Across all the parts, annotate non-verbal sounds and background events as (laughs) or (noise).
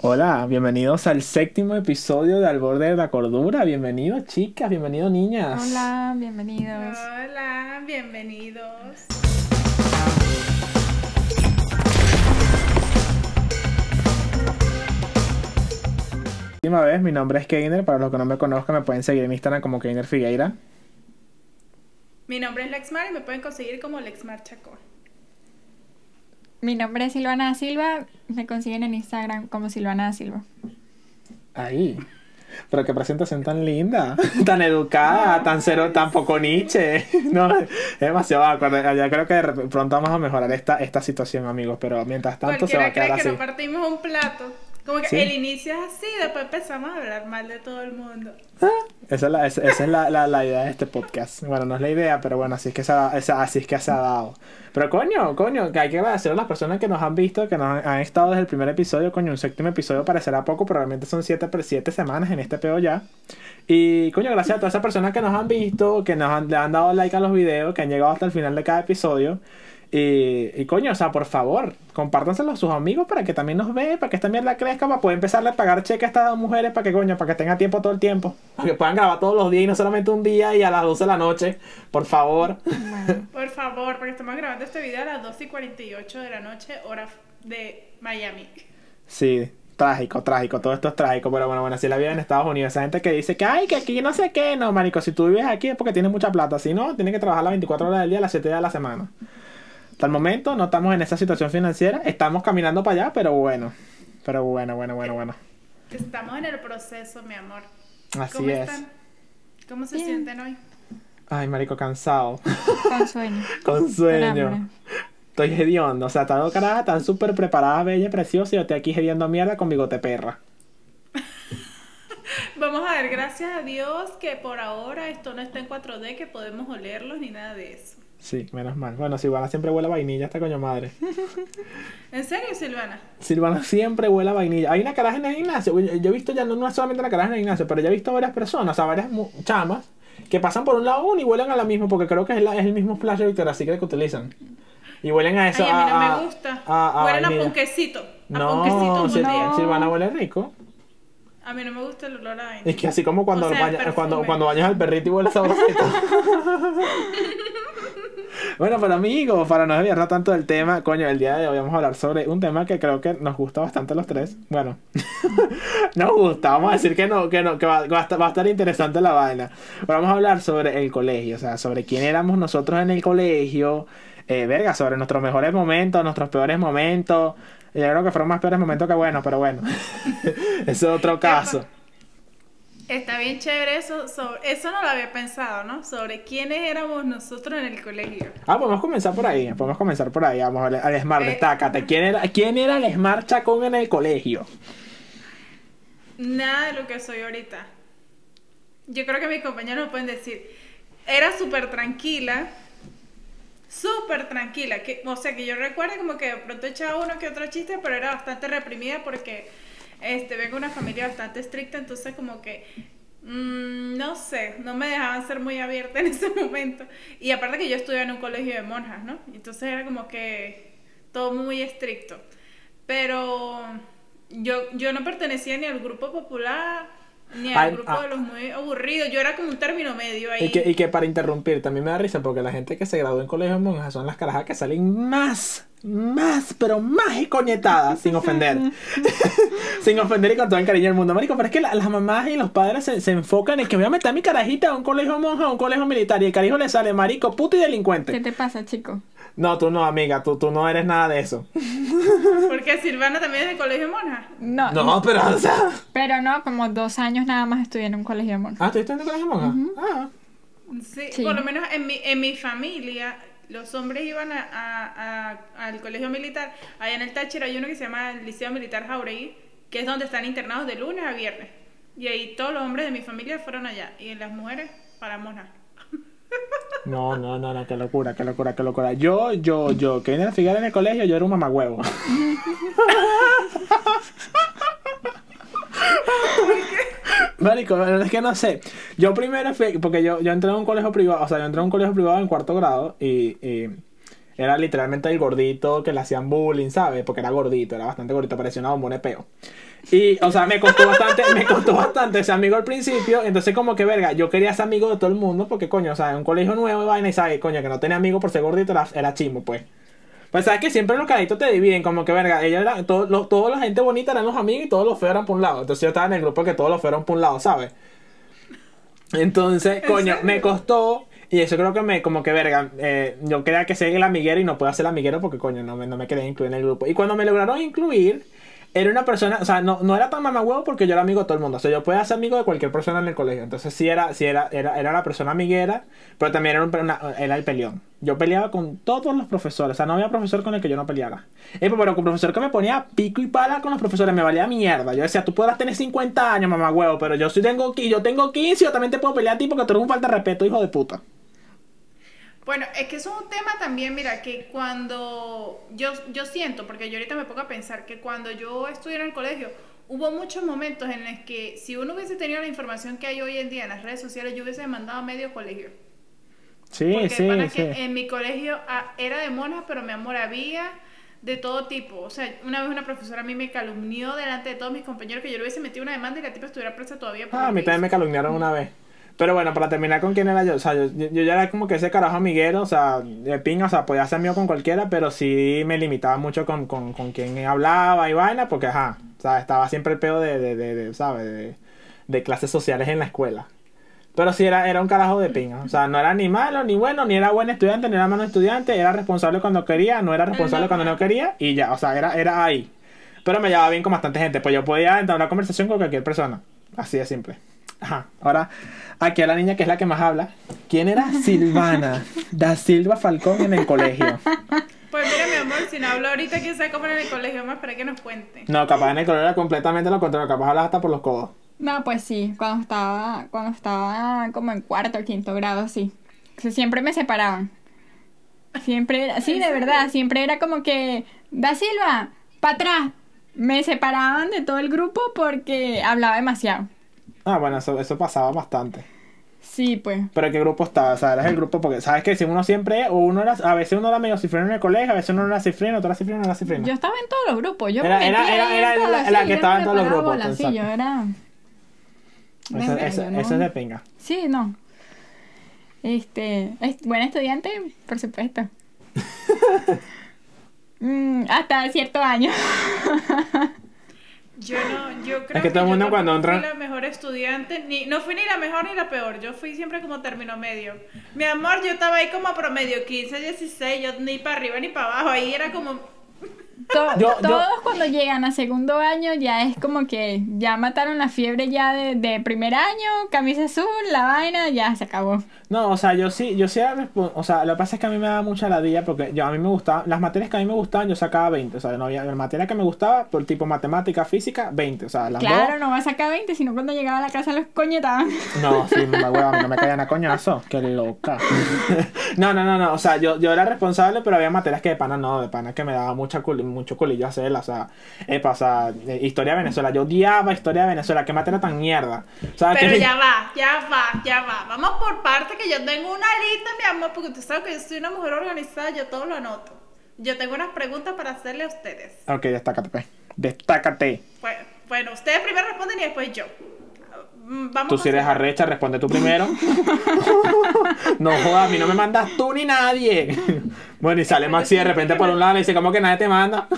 Hola, bienvenidos al séptimo episodio de Al borde de la cordura. Bienvenidos chicas, bienvenidos niñas. Hola, bienvenidos. Hola, bienvenidos. Última vez, mi nombre es Keiner. Para los que no me conozcan, me pueden seguir en Instagram como Keiner Figueira. Mi nombre es Lexmar y me pueden conseguir como Lexmar Chacón. Mi nombre es Silvana Silva. Me consiguen en Instagram como Silvana Silva. Ahí. Pero qué presentación tan linda, (laughs) tan educada, tan cero, tan poco niche. (laughs) No, es demasiado acuerdo. Ya creo que de pronto vamos a mejorar esta, esta situación, amigos. Pero mientras tanto se va a quedar cree que así. nos partimos un plato. Como que Sí. el inicio es así, después empezamos a hablar mal de todo el mundo. Esa es, la, esa, esa es la, la, la idea de este podcast. Bueno, no es la idea, pero bueno, así es que se ha, esa- así es que se ha dado. Pero coño, coño, que hay que agradecer a las personas que nos han visto, que nos han, han estado desde el primer episodio. Coño, un séptimo episodio parecerá poco, pero realmente son siete, siete semanas en este peo ya. Y coño, gracias a todas esas personas que nos han visto, que nos han, le han dado like a los videos, que han llegado hasta el final de cada episodio. Y, y coño, o sea, por favor, compártanselo a sus amigos para que también nos vean, para que esta mierda crezca, para poder empezarle a pagar cheque a estas mujeres, para que coño, para que tenga tiempo todo el tiempo, para que puedan grabar todos los días y no solamente un día y a las 12 de la noche, por favor. (laughs) Por favor, porque estamos grabando este video a las 12 y 48 de la noche, hora de Miami. Sí, trágico, trágico, todo esto es trágico, pero bueno, bueno, así la vida en Estados Unidos. Esa gente que dice que, ay, que aquí no sé qué, no, marico, si tú vives aquí es porque tienes mucha plata, si no, tienes que trabajar las 24 horas del día, las 7 días de la semana. Hasta el momento no estamos en esa situación financiera, estamos caminando para allá, pero bueno, pero bueno, bueno, bueno, bueno. Estamos en el proceso, mi amor. Así ¿Cómo es. están? ¿Cómo se Bien. sienten hoy? Ay, marico, cansado, con sueño. (laughs) con sueño. Estoy hediondo, o sea, están dos carajas tan súper preparadas, bella, preciosa, y yo estoy aquí hediendo mierda con bigote perra. (laughs) Vamos a ver, gracias a Dios que por ahora esto no está en 4D, que podemos olerlos ni nada de eso. Sí, menos mal. Bueno, Silvana siempre huele a vainilla, esta coño madre. (laughs) ¿En serio, Silvana? Silvana siempre huele a vainilla. Hay una caraja en el gimnasio. Yo, he visto ya, no, no es solamente la caraja en el gimnasio, pero ya he visto varias personas, o sea, varias chamas, que pasan por un lado uno y huelen a la misma, porque creo que es, la- es el mismo splash de Victoria's Secret que utilizan. Y huelen a eso. Ay, a mí no a- me gusta. a- a Huelen a ponquecito. A No, ponquecito buen día. Silvana huele rico. A mí no me gusta el olor a vainilla. Es que así como cuando, O sea, baña- perfume. cuando, cuando bañas al perrito y huele sabrosito. (laughs) bueno, pero amigos, para no desviarnos tanto del tema, coño, el día de hoy vamos a hablar sobre un tema que creo que nos gusta bastante a los tres. Bueno, (laughs) nos gusta, vamos a decir que no, que no, que va, va a estar, va a estar interesante la vaina. Pero vamos a hablar sobre el colegio, o sea, sobre quién éramos nosotros en el colegio, eh, verga, sobre nuestros mejores momentos, nuestros peores momentos. Yo creo que fueron más peores momentos que buenos, pero bueno, (laughs) ese es otro caso. Está bien chévere eso. Sobre, eso no lo había pensado, ¿no? Sobre quiénes éramos nosotros en el colegio. Ah, podemos comenzar por ahí, podemos comenzar por ahí. Vamos al, al Smart, Eh. destácate. ¿Quién era, ¿Quién era el Smart Chacón en el colegio? Nada de lo que soy ahorita. Yo creo que mis compañeros me pueden decir. Era súper tranquila. Súper tranquila. Que, o sea, que yo recuerdo como que de pronto echaba uno que otro chiste, pero era bastante reprimida porque este, vengo de una familia bastante estricta, entonces como que... mm, no sé, no me dejaban ser muy abierta (laughs) en ese momento. Y aparte que yo estudiaba en un colegio de monjas, ¿no? Entonces era como que todo muy estricto. Pero yo, yo no pertenecía ni al grupo popular, ni al Ay, grupo ah. de los muy aburridos. Yo era como un término medio ahí. Y que, y que para interrumpir, también me da risa porque la gente que se graduó en colegio de monjas son las carajas que salen más, más, pero más coñetadas, sin ofender. (laughs) (laughs) sin ofender y con todo el cariño del mundo. Marico, pero es que la- las mamás y los padres se, se enfocan en que voy a meter a mi carajita a un colegio de monjas, a un colegio militar, y el carijo le sale marico, puto y ¿Qué delincuente. te pasa, chico? No, tú no, amiga, tú, tú no eres nada de eso. (laughs) Porque Silvana también es de colegio monja. No, No, pero, o sea... pero no, como dos años nada más estudié en un colegio de monjas. Ah, ¿estuviste en el colegio de monjas? Ah. Sí, Sí. por lo menos en mi, en mi familia, los hombres iban a, a- a- al colegio militar. Allá en el Táchira hay uno que se llama el Liceo Militar Jauregui, que es donde están internados de lunes a viernes. Y ahí todos los hombres de mi familia fueron allá. Y las mujeres para monjas. (laughs) No, no, no, no, qué locura, qué locura, qué locura. Yo, yo, yo, que vine a Figueroa en el colegio, yo era un mamagüevo. (laughs) Marico, es que no sé. Yo primero porque yo, yo entré a un colegio privado, o sea, yo entré a un colegio privado en cuarto grado y, era literalmente el gordito que le hacían bullying, ¿sabes? Porque era gordito, era bastante gordito, parecía una bombona peo. Y, o sea, me costó bastante, me costó bastante ese amigo al principio. Entonces, como que, verga, yo quería ser amigo de todo el mundo porque, coño, o sea, en un colegio nuevo y vaina y sabes, coño, que no tenía amigos por ser gordito era, era chimo, pues. Pues sabes que siempre los caritos te dividen, como que, verga, ella era, todo, lo- toda la gente bonita eran los amigos y todos los feos eran por un lado. Entonces yo estaba en el grupo que todos los feos eran por un lado, ¿sabes? Entonces, (laughs) coño, me costó. Y eso creo que me, como que verga, eh, yo quería que sea el amiguero y no puedo ser el amiguero porque, coño, no me, no me quería incluir en el grupo. Y cuando me lograron incluir, era una persona, o sea, no, no era tan mamagüevo porque yo era amigo de todo el mundo. O sea, yo podía ser amigo de cualquier persona en el colegio. Entonces, sí era, sí era, era, era la persona amiguera, pero también era, un- una- era el peleón. Yo peleaba con todos los profesores. O sea, no había profesor con el que yo no peleara. Eh, pero con profesor que me ponía pico y pala con los profesores, me valía mierda. Yo decía, tú podrás tener 50 años, mamagüevo, pero yo sí tengo, yo tengo 15 y yo también te puedo pelear a ti porque tú eres un falta de respeto, hijo de puta. Bueno, es que eso es un tema también, mira, que cuando yo, yo siento, porque yo ahorita me pongo a pensar que cuando yo estudié en el colegio, hubo muchos momentos en los que si uno hubiese tenido la información que hay hoy en día en las redes sociales, yo hubiese mandado a medio colegio. Sí, Porque sí, para sí. que en mi colegio ah, era de monjas, pero mi amor había de todo tipo. O sea, una vez una profesora a mí me calumnió delante de todos mis compañeros que yo le hubiese metido una demanda y la tipa estuviera presa todavía. por Ah, a mí también me calumniaron una vez. Pero bueno, para terminar con quién era yo, o sea, yo, yo- ya era como que ese carajo amiguero, o sea, de pinga, o sea, podía ser amigo con cualquiera, pero sí me limitaba mucho con, con, con quién hablaba y vaina, porque ajá, o sea, estaba siempre el pedo de, de, de, de, ¿sabes? De, de clases sociales en la escuela. Pero sí era, era un carajo de pinga, o sea, no era ni malo, ni bueno, ni era buen estudiante, ni era malo estudiante, era responsable cuando quería, no era responsable cuando no quería, y ya, o sea, era, era ahí. Pero me llevaba bien con bastante gente, pues yo podía una conversación con cualquier persona, así de simple. Ajá, ahora aquí a la niña que es la que más habla. ¿Quién era (laughs) Silvana da Silva Falcón en el colegio? Pues mira, mi amor, si no hablo ahorita, quién sabe cómo era en el colegio, más para que nos cuente. No, capaz en el colegio era completamente lo contrario, capaz hablas hasta por los codos. No, pues sí, cuando estaba, cuando estaba como en cuarto o quinto grado, sí. O sea, siempre me separaban. Siempre era, sí, de verdad, siempre era como que, Da Silva, para atrás. Me separaban de todo el grupo porque hablaba demasiado. Ah, bueno, eso, eso pasaba bastante. Sí, pues. Pero ¿qué grupo estaba? O sea, eras el grupo, porque sabes que si uno siempre, o uno era, a veces uno era medio cifrino en el colegio, a veces uno era cifrino, otro era cifrino, no era cifrino. Yo estaba en todos los grupos. Yo Era- me era- era- la- que estaba en todos los grupos, bola, Sí, yo era... Eso, eso- yo no- eso es de pinga. Sí, no. Este, es buena estudiante, por supuesto. (laughs) Mm, hasta cierto año. (laughs) Yo no, yo creo que todo mundo cuando entra- fui la mejor estudiante, ni, no fui ni la mejor ni la peor, yo fui siempre como término medio. Mi amor, yo estaba ahí como promedio 15, 16, yo ni para arriba ni para abajo, ahí era como... To- Yo- yo- todos cuando llegan a segundo año ya es como que ya mataron la fiebre ya de, de primer año, camisa azul, la vaina, ya se acabó. No, o sea, yo sí, yo sí o sea, lo que pasa es que a mí me daba mucha ladilla porque yo a mí me gustaba, las materias que a mí me gustaban yo sacaba 20, o sea, no había la materia que me gustaba, por tipo matemática, física, 20, o sea, las Claro, dos. no va a sacar 20, sino cuando llegaba a la casa los coñetaban. No, sí, me (laughs) hueva, a mí no me caían a coñazo, qué loca. (laughs) no, no, no, no, o sea, yo, yo era responsable, pero había materias que de pana no, de pana que me daba mucha culi- mucho culillo hacerla, o sea, epa, o sea, eh, historia de Venezuela, yo odiaba historia de Venezuela, qué materia tan mierda. O sea, Pero que ya va, ya va, ya va. Vamos por parte que yo tengo una lista, mi amor, porque tú sabes que yo soy una mujer organizada, yo todo lo anoto. Yo tengo unas preguntas para hacerle a ustedes. Ok, destácate, pues. Destácate. Bueno, bueno, ustedes primero responden y después yo. Mm, Vamos Tú si eres arrecha, responde tú primero. (laughs) no jodas, a mí no me mandas tú ni nadie. bueno, y sale Maxi de repente por un lado y dice, ¿cómo que nadie te manda?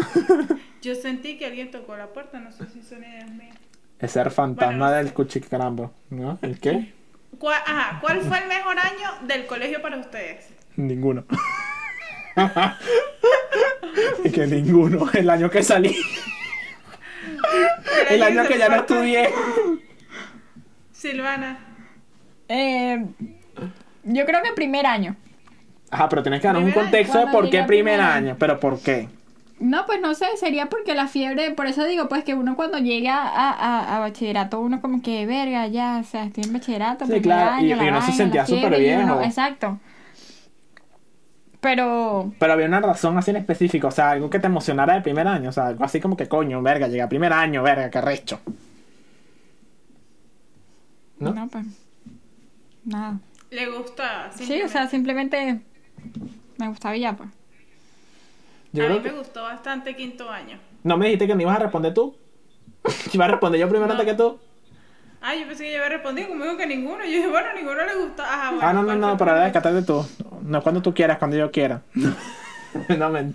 (laughs) Yo sentí que alguien tocó la puerta, no sé si son ideas mías. Es ser fantasma Bueno, del cuchicrambo, ¿no? ¿El qué? ¿Cuál, ajá, ¿Cuál fue el mejor año del colegio para ustedes? Ninguno. y que ninguno. El año que salí. El año que ya no estudié. Silvana. Eh, yo creo que primer año. Ajá, pero tienes que darnos un Primer año, contexto de cuando por qué primer primer año. Pero ¿por qué? No, pues no sé, sería porque la fiebre, por eso digo, pues que uno cuando llega a, a, a bachillerato, uno como que, verga, ya, o sea, estoy en bachillerato, Sí, primer claro, y- año, la y uno se vaina, sentía la fiebre, súper y uno- viejo. exacto. Pero, Pero había una razón así en específico, o sea, algo que te emocionara del primer año, o sea, algo así como que coño, verga, llegué a primer año, verga, qué recho. ¿No? ¿No? pues, nada. ¿Le gusta? Sí, o sea, simplemente me gustaba y ya, pues. Yo a mí que- me gustó bastante quinto año. ¿No me dijiste que me ibas a responder tú? (laughs) Iba a responder yo primero No. antes que tú. Ah, yo pensé que yo había respondido conmigo que ninguno. Yo dije, bueno, ninguno le gustó. Ajá, bueno. ah, no, no, ¿cuál no, para descartarte tú. No cuando tú quieras, cuando yo quiera. (laughs) (laughs) no, men.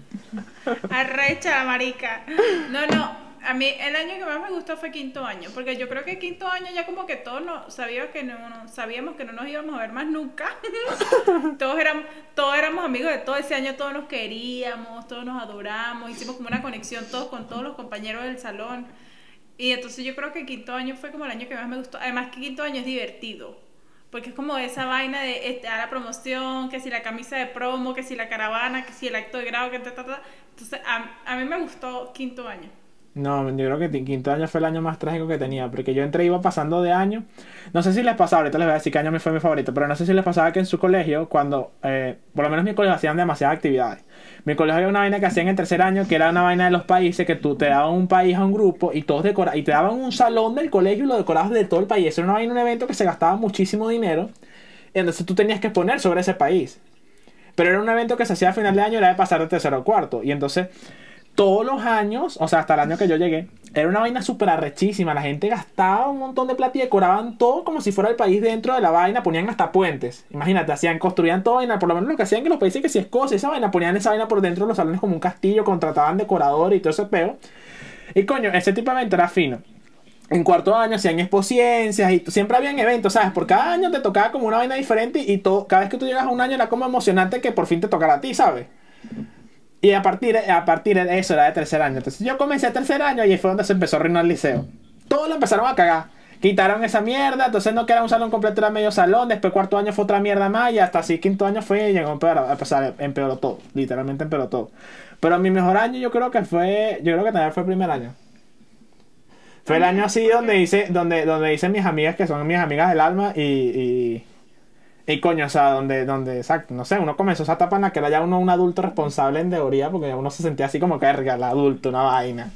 Arrecha la marica. No, no. A mí el año que más me gustó fue quinto año, porque yo creo que quinto año ya como que todos no, sabíamos, que no, sabíamos que no nos íbamos a ver más nunca. (laughs) todos, éramos, todos éramos amigos de todo ese año, todos nos queríamos, todos nos adoramos, hicimos como una conexión todos con todos los compañeros del salón. Y entonces yo creo que quinto año fue como el año que más me gustó. Además que quinto año es divertido. Porque es como esa vaina de este, a la promoción, que si la camisa de promo, que si la caravana, que si el acto de grado, que ta, ta, ta. Entonces, a, a mí me gustó quinto año. No, yo creo que quinto año fue el año más trágico que tenía, porque yo entré iba pasando de año. No sé si les pasaba, ahorita les voy a decir qué año me fue mi favorito, pero no sé si les pasaba que en su colegio, cuando, eh, por lo menos mi colegio hacían demasiadas actividades. Mi colegio había una vaina que hacían en tercer año, que era una vaina de los países, que tú te daban un país a un grupo y todos decora y te daban un salón del colegio y lo decorabas de todo el país. Eso era una vaina, un evento que se gastaba muchísimo dinero. Entonces tú tenías que exponer sobre ese país. Pero era un evento que se hacía a final de año, era de pasar de tercero a cuarto. Y entonces, todos los años, o sea, hasta el año que yo llegué, era una vaina súper arrechísima. La gente gastaba un montón de plata y decoraban todo como si fuera el país dentro de la vaina. Ponían hasta puentes. Imagínate, hacían, construían todo vaina. Por lo menos lo que hacían que los países que si Escocia, esa vaina, ponían esa vaina por dentro de los salones como un castillo, contrataban decoradores y todo ese peo. Y coño, ese tipo de evento era fino. En cuarto año hacían exposiencias y siempre habían eventos, ¿sabes? Por cada año te tocaba como una vaina diferente y todo, cada vez que tú llegas a un año era como emocionante que por fin te tocara a ti, ¿sabes? Y a partir, a partir de eso era de tercer año. Entonces yo comencé tercer año y fue donde se empezó a arruinar el liceo. Todos lo empezaron a cagar. Quitaron esa mierda, entonces no que era un salón completo, era medio salón. Después cuarto año fue otra mierda más y hasta así quinto año fue y llegó a empeorar, a pasar, empeoró todo. Literalmente empeoró todo. Pero mi mejor año yo creo que fue, yo creo que también fue el primer año. Fue el año así donde hice, donde, donde hice mis amigas que son mis amigas del alma y, y coño, o sea, donde, donde, exacto, no sé, uno comenzó esa etapa en la que era ya uno un adulto responsable en teoría, porque uno se sentía así como verga, el adulto, una vaina.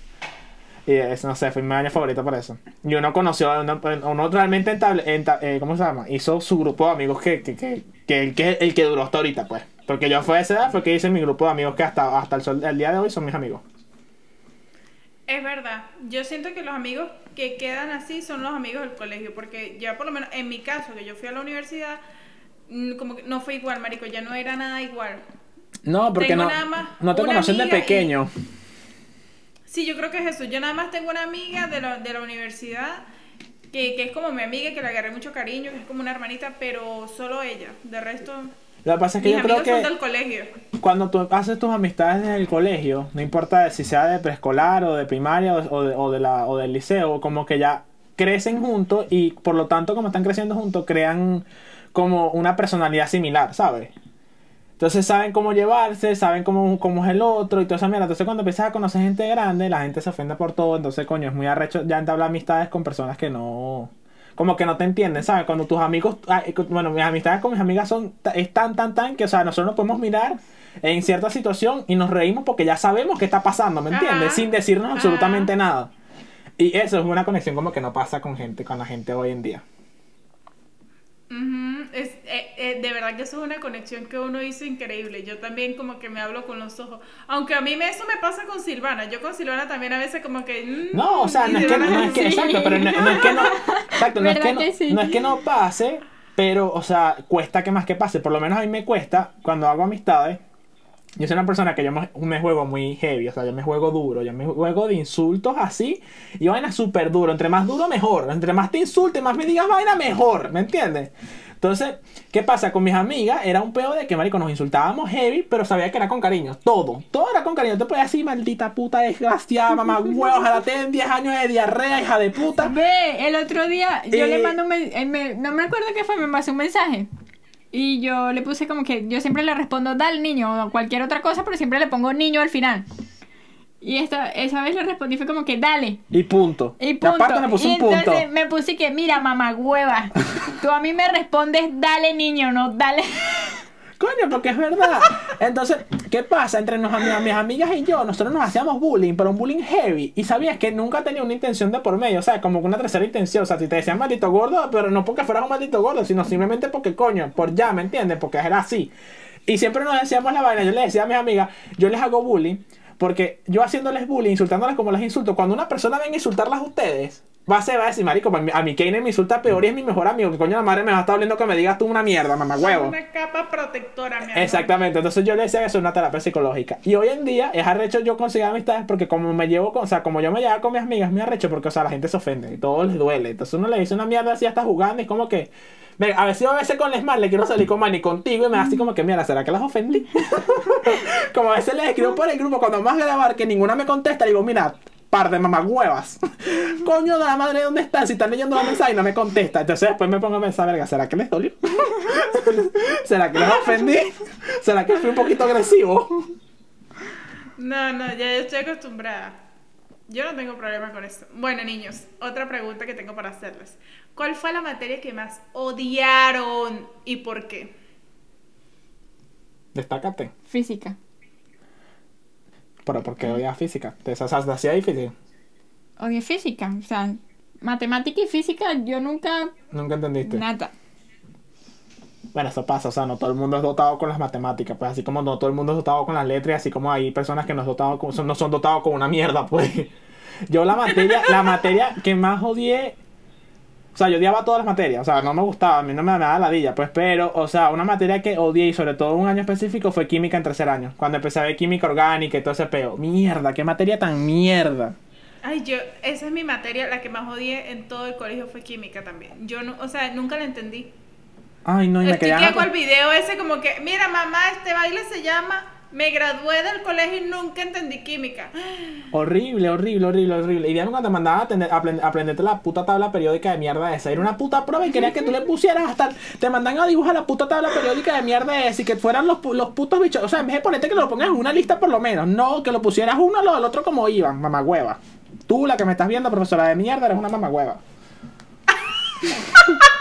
Y eso, no sé, fue mi año favorito por eso. Y uno conoció, uno, uno realmente, entable, enta- eh, ¿cómo se llama? Hizo su grupo de amigos que, que, que, que, el que el que duró hasta ahorita, pues. Porque yo fue a esa edad, fue que hice mi grupo de amigos que hasta, hasta el, sol, el día de hoy son mis amigos. Es verdad. Yo siento que los amigos que quedan así son los amigos del colegio. Porque ya por lo menos en mi caso, que yo fui a la universidad, como que no fue igual, marico. Ya no era nada igual. No, porque Tengo no, nada más no te conocen de y- pequeño. Sí, yo creo que es eso. Yo nada más tengo una amiga de la, de la universidad que, que es como mi amiga, que le agarré mucho cariño, que es como una hermanita, pero solo ella. De resto, Lo que pasa es que mis yo creo amigos son que del colegio. cuando tú haces tus amistades en el colegio, no importa si sea de preescolar o de primaria o, o de, o de la, o del liceo, como que ya crecen juntos y por lo tanto como están creciendo juntos crean como una personalidad similar, ¿sabes? Entonces saben cómo llevarse, saben cómo, cómo es el otro y toda esa mierda. Entonces cuando empiezas a conocer gente grande, la gente se ofende por todo. Entonces, coño, es muy arrecho ya entablar amistades con personas que no... Como que no te entienden, ¿sabes? Cuando tus amigos... Bueno, mis amistades con mis amigas son es tan, tan, tan que, o sea, nosotros nos podemos mirar en cierta situación y nos reímos porque ya sabemos qué está pasando, ¿me entiendes? Ajá. Sin decirnos Ajá. absolutamente nada. Y eso es una conexión como que no pasa con gente, con la gente hoy en día. Eh, de verdad que eso es una conexión que uno hizo increíble. Yo también como que me hablo con los ojos. Aunque a mí me, eso me pasa con Silvana. Yo con Silvana también a veces como que... mm, No, o sea, no es que no, es que, exacto, pero no, no es que no, exacto, no es que ¿Verdad no, que sí? no es que no pase, pero, o sea, cuesta que más que pase. Por lo menos a mí me cuesta cuando hago amistades. Yo soy una persona que yo me, me juego muy heavy, o sea, yo me juego duro, yo me juego de insultos así y vaina súper duro. Entre más duro, mejor. Entre más te insulte, más me digas vaina, mejor. ¿Me entiendes? Entonces, ¿qué pasa? Con mis amigas era un peo de que, marico, nos insultábamos heavy, pero sabía que era con cariño. Todo. Todo era con cariño. Te podías decir, maldita puta desgraciada, mamá (laughs) huevo, ojalá te den 10 años de diarrea, hija de puta. Ve, el otro día yo Eh, le mando un men- eh, me- no me acuerdo qué fue, me pasó un mensaje. Y yo le puse como que yo siempre le respondo dale niño o cualquier otra cosa, pero siempre le pongo niño al final. Y esta, esa vez le respondí fue como que dale. Y punto. Y punto. aparte me puse Y un punto. entonces me puse que, mira, mamá hueva, (laughs) tú a mí me respondes dale niño, no dale. (laughs) Coño, porque es verdad. Entonces, ¿qué pasa? Entre nos, mis, mis amigas y yo, nosotros nos hacíamos bullying, pero un bullying heavy. Y sabías que nunca tenía una intención de por medio, o sea, como que una tercera intención. O sea, si te decían maldito gordo, pero no porque fueras un maldito gordo, sino simplemente porque, coño, por ya, ¿me entiendes? Porque era así. Y siempre nos decíamos la vaina. Yo le decía a mis amigas, yo les hago bullying Porque yo haciéndoles bullying, insultándoles como les insulto, cuando una persona venga a insultarlas a ustedes, va a ser, va a decir, marico, a mí- a mí Keiner me insulta peor y es mi mejor amigo, que coño la madre me va a estar hablando que me digas tú una mierda, mamá huevo. Una capa protectora, mi amor. Exactamente, entonces yo le decía que eso es una terapia psicológica. Y hoy en día es arrecho yo conseguir amistades porque como me llevo con, o sea, como yo me llevo con mis amigas, me arrecho porque, o sea, la gente se ofende y todo les duele. Entonces uno le dice una mierda así, está jugando y es como que, a veces a veces con Lesmar le quiero salir con Manny contigo y me da así como que, mira, ¿será que las ofendí? (laughs) como a veces les escribo por el grupo cuando más grabar que ninguna me contesta, digo, mira, par de mamagüevas. (laughs) Coño de la madre, ¿dónde están? Si están leyendo la mensaje y no me contesta. Entonces después me pongo a pensar, verga, ¿será que les dolió? (laughs) ¿Será que les ofendí? ¿Será que fui un poquito agresivo? No, no, ya estoy acostumbrada. Yo no tengo problema con esto. Bueno, niños, otra pregunta que tengo para hacerles. ¿Cuál fue la materia que más odiaron y por qué? Destácate. Física. Pero porque odias física. Te, hacía difícil. Odio física. O sea, matemática y física yo nunca... Nunca entendiste. Nada. Bueno, eso pasa, o sea, no todo el mundo es dotado con las matemáticas, pues así como no todo el mundo es dotado con las letras, y así como hay personas que no, es dotado con- son- no son dotados con una mierda, pues. Yo la materia, la materia que más odié, o sea, yo odiaba todas las materias, o sea, no me gustaba, a mí no me daba ladilla, pues, pero, o sea, una materia que odié y sobre todo un año específico fue química en tercer año, cuando empecé a ver química orgánica y todo ese peo. Mierda, qué materia tan mierda. Ay, yo, esa es mi materia, la que más odié en todo el colegio fue química también. Yo no, o sea, nunca la entendí. Ay, no, y me Estoy quedé que hago el video ese como que, mira mamá, este baile se llama Me gradué del colegio y nunca entendí química. Horrible, horrible, horrible, horrible. Y dígame cuando te mandaban a a aprend- a aprenderte la puta tabla periódica de mierda esa. Era una puta prueba y querías que tú le pusieras hasta. Te mandan a dibujar la puta tabla periódica de mierda esa y que fueran los, los putos bichos. O sea, en vez de ponerte que lo pongas en una lista por lo menos. No, que lo pusieras uno al otro como iban, mamagüeva. Tú, la que me estás viendo, profesora de mierda, eres una mamagüeva. (laughs)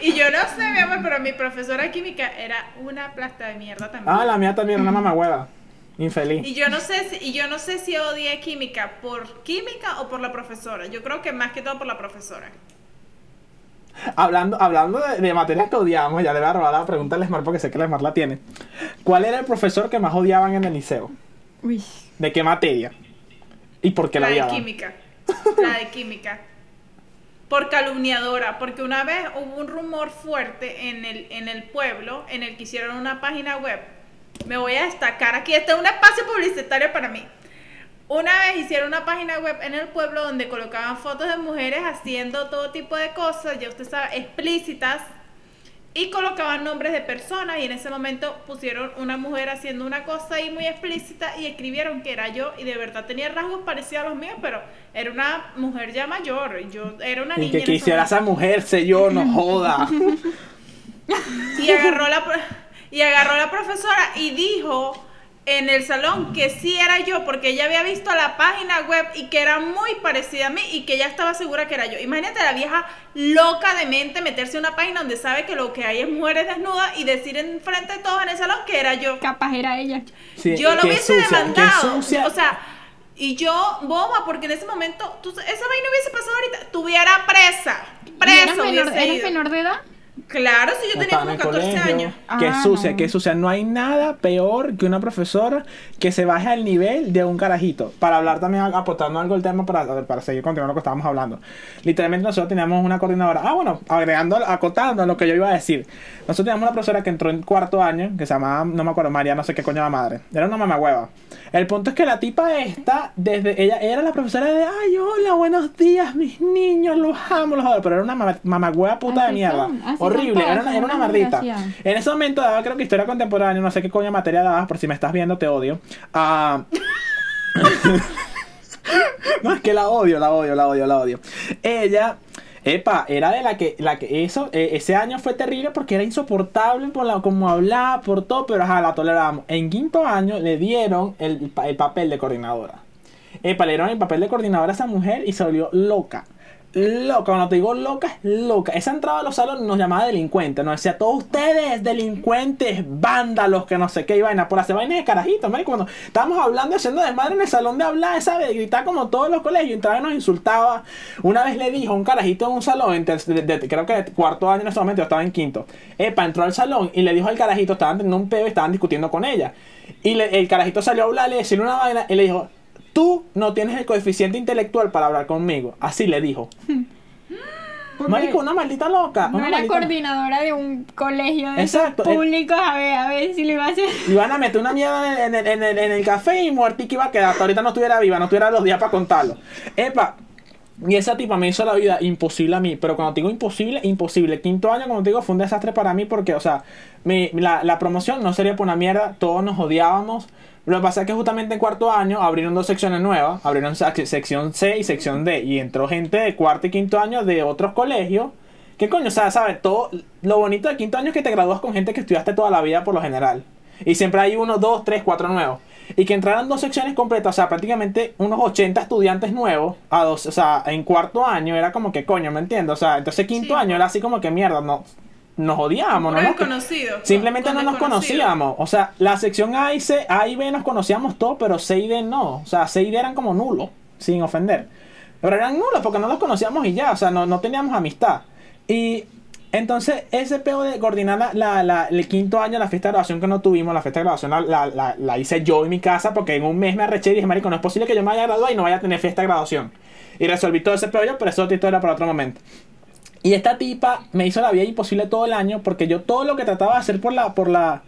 Y yo no sé, mi amor, pero mi profesora de química era una plasta de mierda también. Ah, la mía también era una mamagüeva. Infeliz. Y yo no sé si, y yo no sé si odié química por química o por la profesora. Yo creo que más que todo por la profesora. Hablando, hablando de, de materias que odiamos, ya le voy a robar la pregunta a Lesmar porque sé que Lesmar la tiene. ¿Cuál era el profesor que más odiaban en el liceo? Uy. ¿De qué materia? ¿Y por qué la, la de odiaban? química. La de química. Por calumniadora, porque una vez hubo un rumor fuerte en el, en el pueblo en el que hicieron una página web. Me voy a destacar aquí, este es un espacio publicitario para mí. Una vez hicieron una página web en el pueblo donde colocaban fotos de mujeres haciendo todo tipo de cosas, ya usted sabe, explícitas, y colocaban nombres de personas y en ese momento pusieron una mujer haciendo una cosa ahí muy explícita y escribieron que era yo y de verdad tenía rasgos parecidos a los míos, pero era una mujer ya mayor, y yo era una Y niña. que quisiera esa mujer, sé yo, no (laughs) joda. Y agarró la y agarró la profesora y dijo en el salón que sí era yo porque ella había visto la página web y que era muy parecida a mí y que ella estaba segura que era yo. Imagínate la vieja loca de mente meterse en una página donde sabe que lo que hay es mujeres desnudas y decir en frente de todos en el salón que era yo. Capaz era ella. Sí, yo lo hubiese sucia, demandado. sucia. O sea, y yo, boba, porque en ese momento, tú- esa vaina hubiese pasado ahorita, tuviera presa. ¿Y Presa ¿Eras menor, hubiese eres ido. menor de edad? Claro, si yo tenía como el 14 colegio. años. Qué Ah, sucia, no. qué sucia. No hay nada peor que una profesora que se baje al nivel de un carajito. Para hablar también, aportando algo al tema, para, para seguir continuando lo que estábamos hablando. Literalmente nosotros teníamos una coordinadora. Ah, bueno, agregando, acotando lo que yo iba a decir. Nosotros teníamos una profesora que entró en cuarto año, que se llamaba, no me acuerdo, María, no sé qué coño la madre. Era una mamagüeva. El punto es que la tipa esta, desde ella era la profesora de, ay, hola, buenos días, mis niños, los amo, los adoro. Pero era una mama- mamagüeva puta de mierda. Horrible, era una, era una mardita. En ese momento daba, creo que historia contemporánea, no sé qué coño materia dabas, por si me estás viendo, te odio. Ah, (laughs) no, es que la odio, la odio, la odio, la odio. Ella, epa, era de la que, la que eso, eh, ese año fue terrible porque era insoportable por la, como hablaba, por todo, pero ajá, la tolerábamos. En quinto año le dieron el, el papel de coordinadora. Epa, le dieron el papel de coordinadora a esa mujer y se volvió loca. Loca, cuando te digo loca, es loca. Esa entrada a los salones nos llamaba delincuentes, nos decía, todos ustedes, delincuentes, vándalos, que no sé qué, y vaina, por hacer vainas de carajito, marico, cuando estábamos hablando, haciendo desmadre en el salón de hablar, ¿sabes? De gritar como todos los colegios, entraba y nos insultaba. Una vez le dijo a un carajito en un salón, de- creo que de cuarto año en ese momento, yo estaba en quinto, epa, entró al salón y le dijo al carajito, estaban teniendo un peo y estaban discutiendo con ella. Y le- el carajito salió a hablarle, decirle una vaina, y le dijo, tú no tienes el coeficiente intelectual para hablar conmigo. Así le dijo. (laughs) Marico, una maldita loca. no una era maldita- coordinadora de un colegio de esos Exacto, el- públicos, a ver, a ver si lo iba a hacer. Le iban a meter una mierda en el, en el, en el café y muertica iba a quedar. Hasta ahorita no estuviera viva, no tuviera los días para contarlo. Epa. Y esa tipa me hizo la vida imposible a mí. Pero cuando te digo imposible, imposible. Quinto año, como te digo, fue un desastre para mí porque, o sea, mi- la, la promoción no sería por una mierda. Todos nos odiábamos. Lo que pasa es que justamente en cuarto año abrieron dos secciones nuevas. Abrieron sec- sección C y sección D. Y entró gente de cuarto y quinto año de otros colegios. ¿Qué coño? O sea, ¿sabes? Todo, lo bonito de quinto año es que te gradúas con gente que estudiaste toda la vida por lo general. Y siempre hay uno, dos, tres, cuatro nuevos. Y que entraran dos secciones completas, o sea, prácticamente unos 80 estudiantes nuevos, a dos, o sea, en cuarto año era como que coño, ¿me entiendes? O sea, entonces quinto Sí. año era así como que mierda, no, nos odiábamos, ¿no? nos- desconocido. Simplemente con no nos conocíamos. O sea, la sección A y C, A y B nos conocíamos todos, pero C y D no. O sea, C y D eran como nulos, sin ofender. Pero eran nulos porque no los conocíamos y ya, o sea, no, no teníamos amistad. Y entonces, ese peo de coordinar la, la- la- el quinto año, la fiesta de graduación que no tuvimos, la fiesta de graduación la, la- la- la hice yo en mi casa porque en un mes me arreché y dije, marico, no es posible que yo me vaya a graduar y no vaya a tener fiesta de graduación. Y resolví todo ese peo yo, pero eso es otra historia para otro momento. Y esta tipa me hizo la vida imposible todo el año porque yo todo lo que trataba de hacer por la, por la,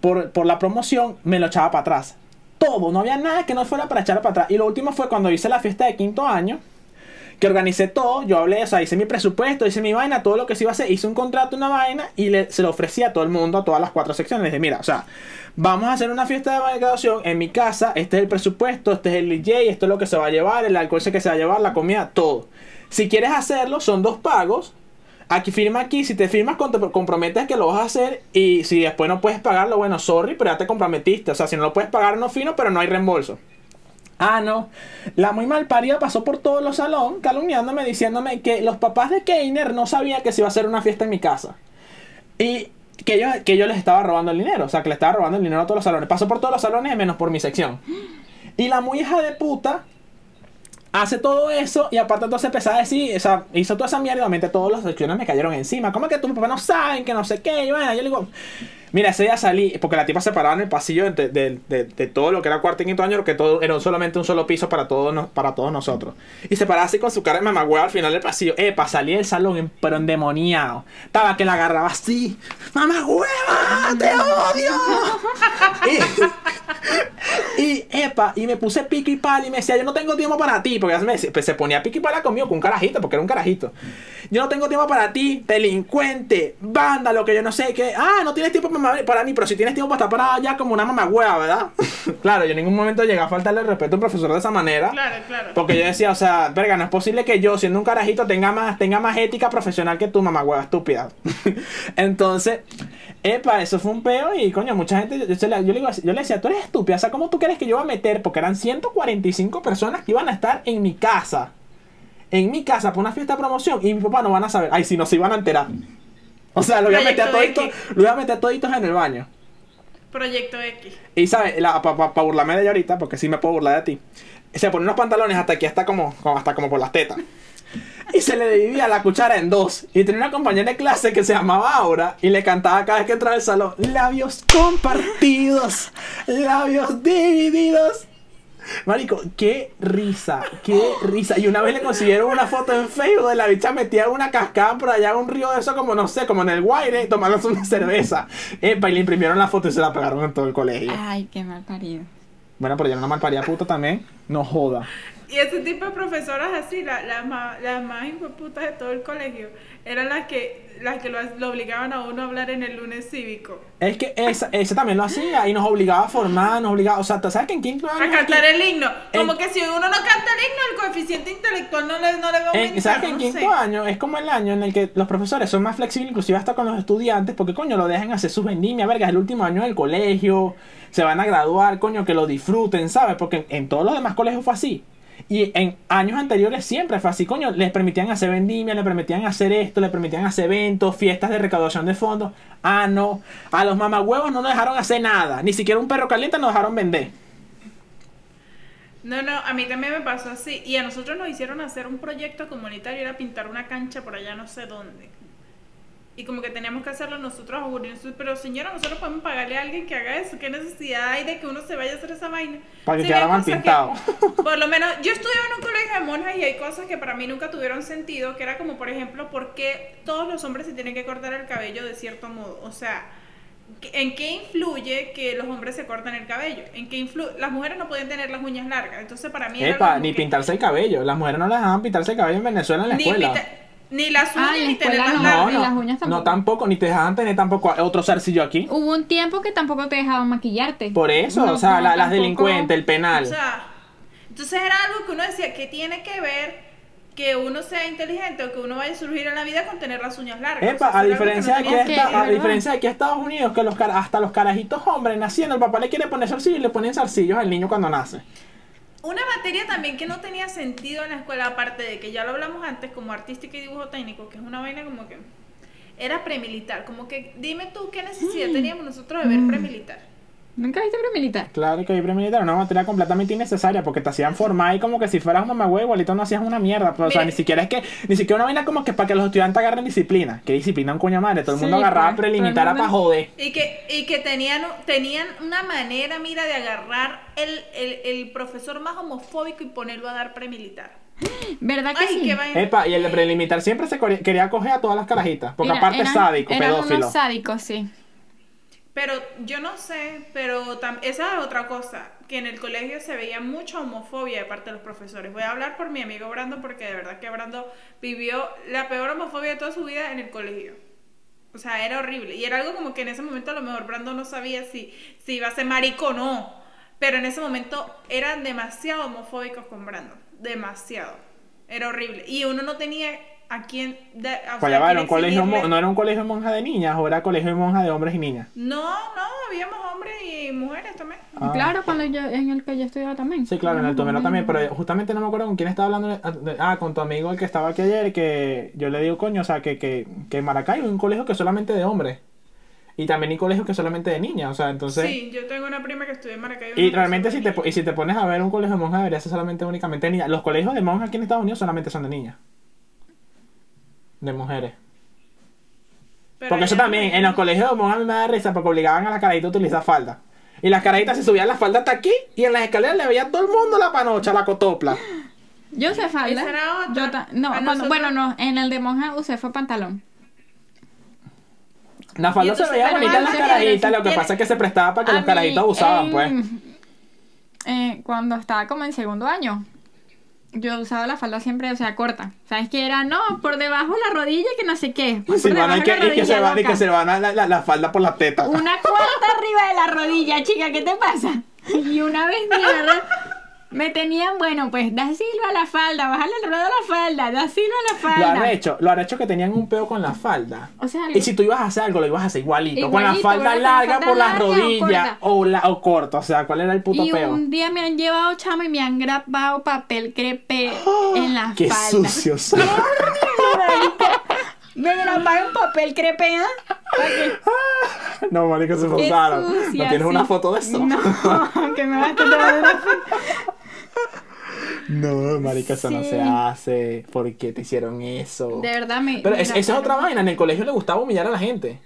por, por la promoción me lo echaba para atrás. Todo, no había nada que no fuera para echar para atrás. Y lo último fue cuando hice la fiesta de quinto año, que organicé todo, yo hablé, o sea, hice mi presupuesto, hice mi vaina, todo lo que se iba a hacer, hice un contrato, una vaina, y le, se lo ofrecí a todo el mundo, a todas las cuatro secciones. Le dije, mira, o sea, vamos a hacer una fiesta de graduación en mi casa, este es el presupuesto, este es el DJ, esto es lo que se va a llevar, el alcohol que se va a llevar, la comida, todo. Si quieres hacerlo, son dos pagos. Aquí firma aquí, si te firmas te comprometes que lo vas a hacer y si después no puedes pagarlo, bueno, sorry, pero ya te comprometiste. O sea, si no lo puedes pagar no fino, pero no hay reembolso. Ah, no. La muy mal parida pasó por todos los salón calumniándome, diciéndome que los papás de Keiner no sabían que se iba a hacer una fiesta en mi casa. Y que yo, que yo les estaba robando el dinero. O sea, que le estaba robando el dinero a todos los salones. Pasó por todos los salones menos por mi sección. Y la muy hija de puta hace todo eso y aparte entonces empezó a decir, o sea, hizo toda esa mierda y obviamente todas las secciones me cayeron encima. ¿Cómo es que tus papás no saben que no sé qué? Y bueno, yo le digo, mira, ese día salí, porque la tipa se paraba en el pasillo de, de- de- todo lo que era cuarto y quinto año, que todo era solamente un solo piso para todos, para todos nosotros. Y se paraba así con su cara de mamagüeva al final del pasillo. Epa, salí del salón, pero endemoniado. Estaba que la agarraba así. ¡Mamagüeva! ¡Te odio! Y, y, epa, y me puse y pala y me decía, yo no tengo tiempo para ti, porque pues, se ponía y pala conmigo con un carajito, porque era un carajito. Yo no tengo tiempo para ti, delincuente, vándalo, que yo no sé qué. Ah, no tienes tiempo para para mí, pero si tienes tiempo para estar parada ya como una mamagüeva, ¿verdad? (laughs) claro, yo en ningún momento llegué a faltarle el respeto a un profesor de esa manera. Claro, claro. Porque yo decía, o sea, verga, no es posible que yo, siendo un carajito, tenga más, tenga más ética profesional que tu mamá hueva estúpida. (laughs) Entonces, epa, eso fue un peo y coño, mucha gente, le, yo le decía, tú eres estúpida, o sea, ¿cómo tú crees que yo iba a meter? Porque eran 145 personas que iban a estar en mi casa. En mi casa por una fiesta de promoción y mi papá no van a saber. Ay, si no se iban a enterar. O sea, lo voy a meter a toditos, lo voy a meter a toditos en el baño. Proyecto X. Y sabes, para burlarme de ella ahorita, porque sí me puedo burlar de ti. Se pone unos pantalones hasta aquí, hasta como, como- hasta como por las tetas. Y se le dividía la cuchara en dos. Y tenía una compañera de clase que se llamaba Aura y le cantaba cada vez que entraba al salón: Labios compartidos, labios divididos. Marico, qué risa, qué risa. Y una vez le consiguieron una foto en Facebook de la bicha metida en una cascada por allá, en un río de eso, como no sé, como en el Guaire, tomándose una cerveza. Epa, y le imprimieron la foto y se la pegaron en todo el colegio. Ay, qué mal parido. Bueno, pero ya era una malparida puta también. No joda. Y ese tipo de profesoras así, la- las más, las más hijueputas de todo el colegio, eran las que, las que lo, lo obligaban a uno a hablar en el lunes cívico. Es que esa, ese también lo hacía y nos obligaba a formar, nos obligaba. O sea, ¿tú ¿sabes que en quinto año? A cantar el himno. Como que si uno no canta el himno, el coeficiente intelectual no le, no le va a en- aumentar. ¿Sabes que en no quinto sé. año es como el año en el que los profesores son más flexibles, inclusive hasta con los estudiantes, porque coño, lo dejan hacer sus vendimias, verga, es el último año del colegio, se van a graduar, coño, que lo disfruten, ¿sabes? Porque en, en todos los demás colegios fue así. Y en años anteriores siempre fue así, coño, les permitían hacer vendimia, les permitían hacer esto, les permitían hacer eventos, fiestas de recaudación de fondos. Ah, no, a los mamagüevos no nos dejaron hacer nada, ni siquiera un perro caliente nos dejaron vender. No, no, a mí también me pasó así. Y a nosotros nos hicieron hacer un proyecto comunitario, era pintar una cancha por allá no sé dónde. Y como que teníamos que hacerlo nosotros a Pero señora, nosotros podemos pagarle a alguien que haga eso. ¿Qué necesidad hay de que uno se vaya a hacer esa vaina? Para que Sí, quedara mal que- pintado. (laughs) por lo menos, yo estudiaba en un colegio de monjas y hay cosas que para mí nunca tuvieron sentido, que era como, por ejemplo, ¿por qué todos los hombres se tienen que cortar el cabello de cierto modo? O sea, ¿en qué influye que los hombres se cortan el cabello? ¿En qué influ- Las mujeres no pueden tener las uñas largas, entonces para mí era Epa, ni que- pintarse el cabello. Las mujeres no les dejaban pintarse el cabello en Venezuela en la ni, escuela. pinta- ni las uñas Ah, ni escuela tenerlas no. largas. No, las uñas tampoco. no tampoco, ni te dejaban tener tampoco otro zarcillo aquí. Hubo un tiempo que tampoco te dejaban maquillarte. Por eso, No, o sea, no, la- las delincuentes, el penal. O sea, entonces era algo que uno decía, que tiene que ver que uno sea inteligente o que uno vaya a surgir en la vida con tener las uñas largas? O sea, Epa, eso a que diferencia, no de que que, esta- a diferencia de aquí a Estados Unidos, que los hasta los carajitos hombres naciendo, el papá le quiere poner zarcillo y le ponen zarcillos al niño cuando nace. Una materia también que no tenía sentido en la escuela, aparte de que ya lo hablamos antes, como artística y dibujo técnico, que es una vaina como que era premilitar. Como que dime tú qué necesidad Mm. teníamos nosotros de ver premilitar. ¿Nunca viste premilitar? Claro que hay militar, una materia completamente innecesaria porque te hacían formar y como que si fueras un mamagüey igualito no hacías una mierda. Pero, o sea, ni siquiera es que, ni siquiera una vaina como que para que los estudiantes agarren disciplina. ¿Qué disciplina un coño madre? Todo el mundo Sí, agarraba pues, prelimitar el para mundo- joder. Y que, y que tenían, tenían una manera, mira, de agarrar el, el, el profesor más homofóbico y ponerlo a dar premilitar. ¿Verdad que Ay, sí? qué. Epa, y el de prelimitar siempre se quería coger a todas las carajitas. Porque aparte es eran- sádico, eran pedófilo. unos sádicos, sí. Pero yo no sé, pero esa es otra cosa, que en el colegio se veía mucha homofobia de parte de los profesores. Voy a hablar por mi amigo Brando porque de verdad que Brando vivió la peor homofobia de toda su vida en el colegio. O sea, era horrible. Y era algo como que en ese momento a lo mejor Brando no sabía si, si iba a ser marico o no. Pero en ese momento eran demasiado homofóbicos con Brando. Demasiado. Era horrible. Y uno no tenía a quién... da- o sea, era un colegio, no era un colegio de monjas de niñas, o era colegio de monjas de hombres y niñas. No, no, habíamos hombres y mujeres también. Ah. Claro, cuando yo, en el que yo estudiaba también. Sí, claro, en el Tomero también, pero justamente no me acuerdo con quién estaba hablando. Ah, con tu amigo el que estaba aquí ayer, que yo le digo, coño, o sea, que, que, que en Maracay hay un colegio que es solamente de hombres. Y también hay colegios que solamente de niñas, o sea, entonces... Sí, yo tengo una prima que estudia en Maracaibo. Y realmente si te, y si te pones a ver un colegio de monjas debería ser solamente únicamente de niñas. Los colegios de monjas aquí en Estados Unidos solamente son de niñas. De mujeres. Pero Porque eso también, en los colegios de monjas a mí me da risa porque obligaban a las carajitas a utilizar falda. Y las carajitas se subían la falda hasta aquí y en las escaleras le veía a todo el mundo la panocha, la cotopla. Yo usé falda. Esa era otra. Yo ta- no, cuando- bueno, no, en el de monja usé fue pantalón. La falda se veía bonita en las carajitas, lo que pasa es que se prestaba para que los carajitos usaban, en- pues. eh, cuando estaba como en segundo año, yo usaba la falda siempre, o sea, corta. ¿Sabes qué era? No, por debajo la rodilla que no sé qué. Por Silvana, y que, la y que rodilla, se van, y que se van a la, la, la falda por la teta. Una cuarta arriba de la rodilla, chica, ¿qué te pasa? Y una vez, mierda, me tenían, bueno, pues, da silba a la falda, bájale el ruedo a la falda, da silba a la Lo falda. arrecho, lo arrecho que tenían un peo con la falda. O sea, Y si tú ibas a hacer algo, lo ibas a hacer igualito. con la falda. Con la larga falda por las larga o rodillas o, la, o corto. O sea, ¿cuál era el puto y peo? un día me han llevado chama y me han grabado papel crepe en la Qué falda. sucio. (laughs) son. Me grabaron papel crepe, ¿ah? ¿Para qué? no, marica, se forzaron. ¿No tienes una foto de eso? No, que me vas a tomar una foto. (laughs) No, marica, eso no se hace. ¿Por qué te hicieron eso? De verdad me. Pero me es- esa es otra vaina. En el colegio le gustaba humillar a la gente.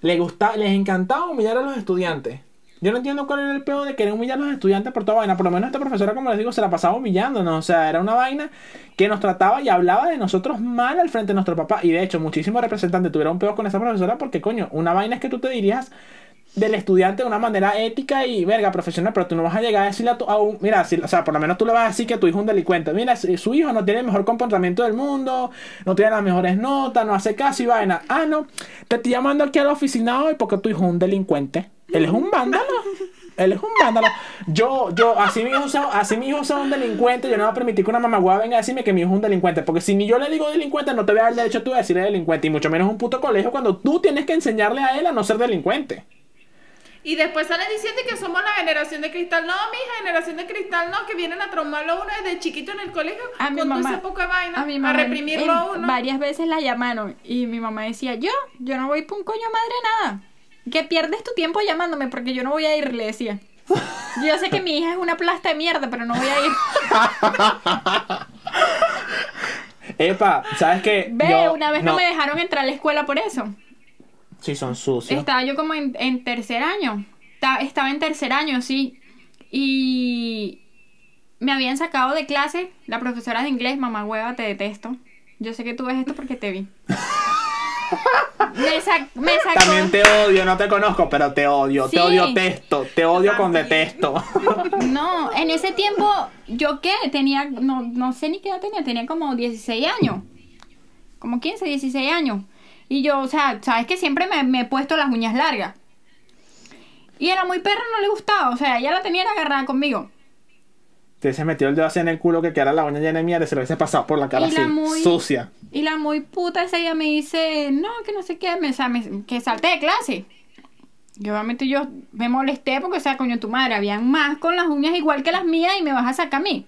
Le gustaba, les encantaba humillar a los estudiantes. Yo no entiendo cuál era el peor de querer humillar a los estudiantes por toda vaina. Por lo menos esta profesora, como les digo, se la pasaba humillándonos. O sea, era una vaina que nos trataba y hablaba de nosotros mal al frente de nuestro papá. Y de hecho, muchísimos representantes tuvieron peor con esa profesora porque, coño, una vaina es que tú te dirías del estudiante de una manera ética y verga profesional, pero tú no vas a llegar a decirle a, tu, a un, mira, si- o sea, por lo menos tú le vas a decir que tu hijo es un delincuente. Mira, su hijo no tiene el mejor comportamiento del mundo, no tiene las mejores notas, no hace caso y vaina. Ah, no, te estoy llamando aquí a la oficina hoy porque tu hijo es un delincuente. Él es un vándalo. Él es un vándalo. Yo, yo, así mi hijo sea, así mi hijo sea un delincuente, yo no voy a permitir que una mamagüeva venga a decirme que mi hijo es un delincuente. Porque si ni yo le digo delincuente, no te voy a dar el derecho tú de decirle delincuente. Y mucho menos un puto colegio cuando tú tienes que enseñarle a él a no ser delincuente. Y después salen diciendo que somos la generación de cristal. No, mija, generación de cristal no, que vienen a traumarlo a uno desde chiquito en el colegio A mi con todo mamá. ese poco de vaina, A a, mi mamá. reprimirlo a en- uno. Varias veces la llamaron y mi mamá decía, yo, yo no voy por un coño madre nada. Que pierdes tu tiempo llamándome porque yo no voy a ir, le decía. Yo sé que mi hija es una plasta de mierda, pero no voy a ir. Epa, ¿sabes qué? Ve, Yo- una vez no. me dejaron entrar a la escuela por eso. Sí, son sucios. Estaba yo como en, en tercer año. Ta- Estaba en tercer año, sí. Y me habían sacado de clase la profesora de inglés, mamá hueva, te detesto. Yo sé que tú ves esto porque te vi. Me, sa- me sacó. También te odio, no te conozco, pero te odio. Sí. Te odio testo. Te odio con detesto. (laughs) No, en ese tiempo, ¿yo qué? Tenía, no, no sé ni qué edad tenía, tenía como 16 años. Como 15, 16 años. Y yo, o sea, sabes que siempre me, me he puesto las uñas largas. Y era muy perra, no le gustaba. O sea, ella la tenía agarrada conmigo. Te se metió el dedo así en el culo que quedara la uña llena de mierda y se lo hubiese pasado por la cara Y la así, muy- sucia. Y la muy puta ese día me dice, no, que no sé qué, me, o sea, me- que salte de clase. Y obviamente yo me molesté porque, o sea, coño, tu madre, habían más con las uñas igual que las mías y me vas a sacar a mí.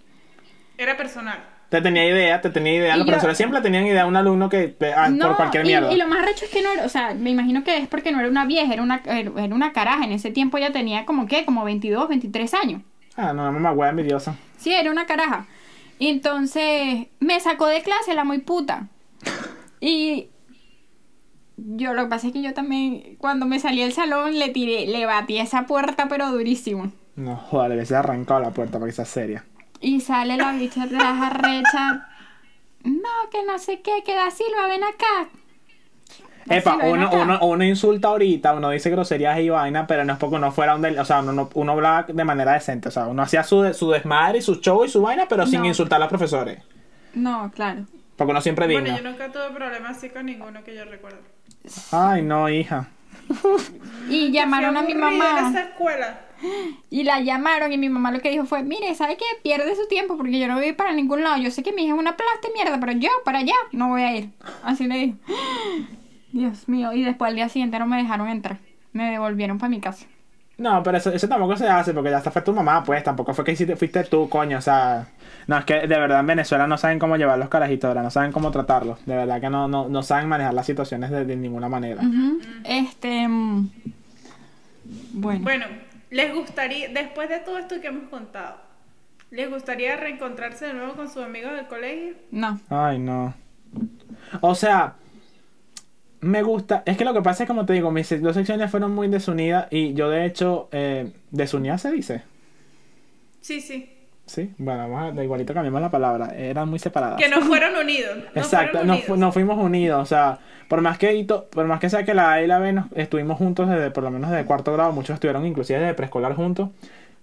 Era personal. Te tenía idea, te tenía idea. Y Los yo- profesores siempre tenían idea de un alumno que ah, No, por cualquier y, mierda. y lo más recho es que no era, o sea, me imagino que es porque no era una vieja, era una, era era una caraja. En ese tiempo ella tenía como, ¿qué? Como 22, 23 años. Ah, no, mamá hueá envidiosa. Sí, era una caraja. Y entonces me sacó de clase la muy puta. Y yo lo que pasa es que yo también, cuando me salí del salón, le tiré, le batí esa puerta, pero durísimo. No, joder, le hubiese arrancado la puerta para que sea seria. Y sale la bicha atrás arrecha. No, que no sé qué, que da Silva, ven acá. Da Epa, Silva, ven uno, acá. uno, uno insulta ahorita, uno dice groserías y vaina, pero no es porque uno fuera un del- o sea, uno, no- uno hablaba de manera decente, o sea, uno hacía su, su desmadre y su show y su vaina, pero sin No. insultar a los profesores. No, claro. Porque uno siempre digno. Bueno, yo nunca tuve problemas así con ninguno que yo recuerdo. Ay, no, hija. Y llamaron a mi aburrida en mamá. esa escuela. Y la llamaron y mi mamá lo que dijo fue, mire, ¿sabe qué? Pierde su tiempo porque yo no voy para ningún lado. Yo sé que mi hija es una plasta de mierda, pero yo para allá no voy a ir. Así le dijo. (gasps) Dios mío. Y después al día siguiente no me dejaron entrar. Me devolvieron para mi casa. No, pero eso, eso tampoco se hace porque ya hasta fue tu mamá, pues tampoco fue que hiciste, fuiste tú, coño, o sea. No, es que de verdad en Venezuela no saben cómo llevar los carajitos, ¿verdad? no saben cómo tratarlos, de verdad que no, no, no saben manejar las situaciones de, de ninguna manera. Este. mm, Bueno. Bueno, les gustaría, después de todo esto que hemos contado, ¿les gustaría reencontrarse de nuevo con sus amigos del colegio? No. Ay, no. O sea, me gusta. Es que lo que pasa es, como te digo, mis dos secciones fueron muy desunidas y yo, de hecho, eh, desunida se dice. Sí, sí. Sí, bueno, vamos a, de igualito cambiamos la palabra. Eran muy separadas. Que no (laughs) fueron unidos. No Exacto, fueron no, unidos. fu- no fuimos unidos, o sea, por más que por más que sea que la A y la B nos- estuvimos juntos desde por lo menos desde cuarto grado, muchos estuvieron inclusive desde preescolar juntos,